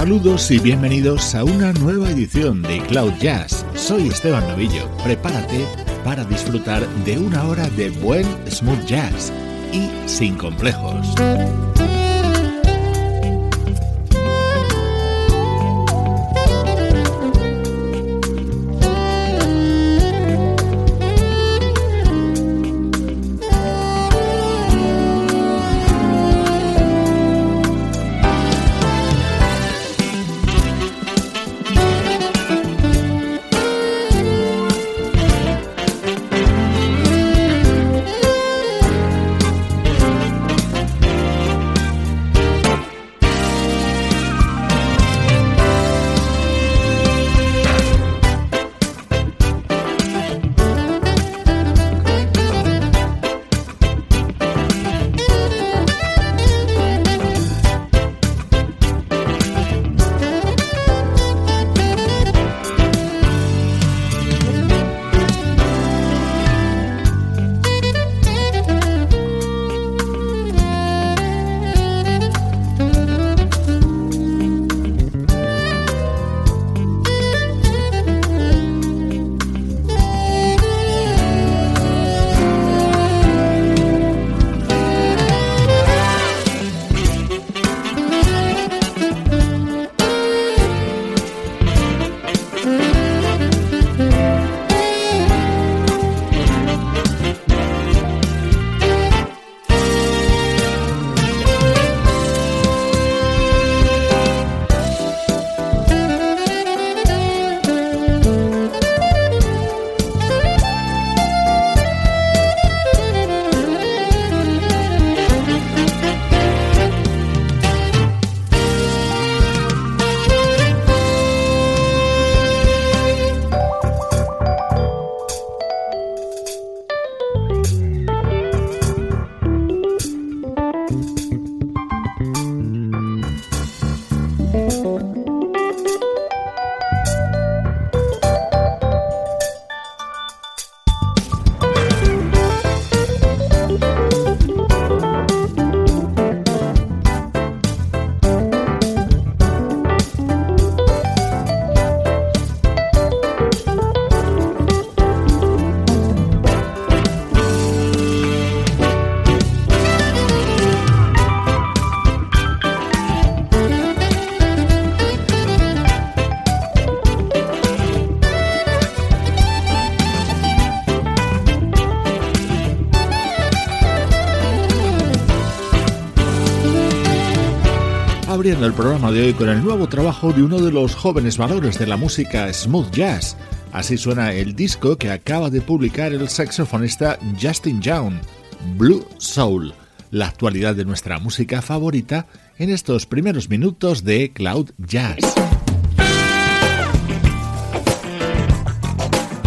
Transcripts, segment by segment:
Saludos y bienvenidos a una nueva edición de Cloud Jazz. Soy Esteban Novillo. Prepárate para disfrutar de una hora de buen smooth jazz y sin complejos. Abriendo el programa de hoy con el nuevo trabajo de uno de los jóvenes valores de la música smooth jazz. Así suena el disco que acaba de publicar el saxofonista Justin Young, Blue Soul, la actualidad de nuestra música favorita en estos primeros minutos de Cloud Jazz.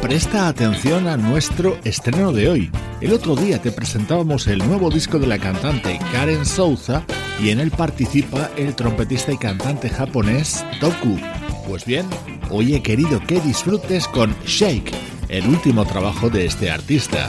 Presta atención a nuestro estreno de hoy. El otro día te presentábamos el nuevo disco de la cantante Karen Souza y en él participa el trompetista y cantante japonés Toku. Pues bien, hoy he querido que disfrutes con Shake, el último trabajo de este artista.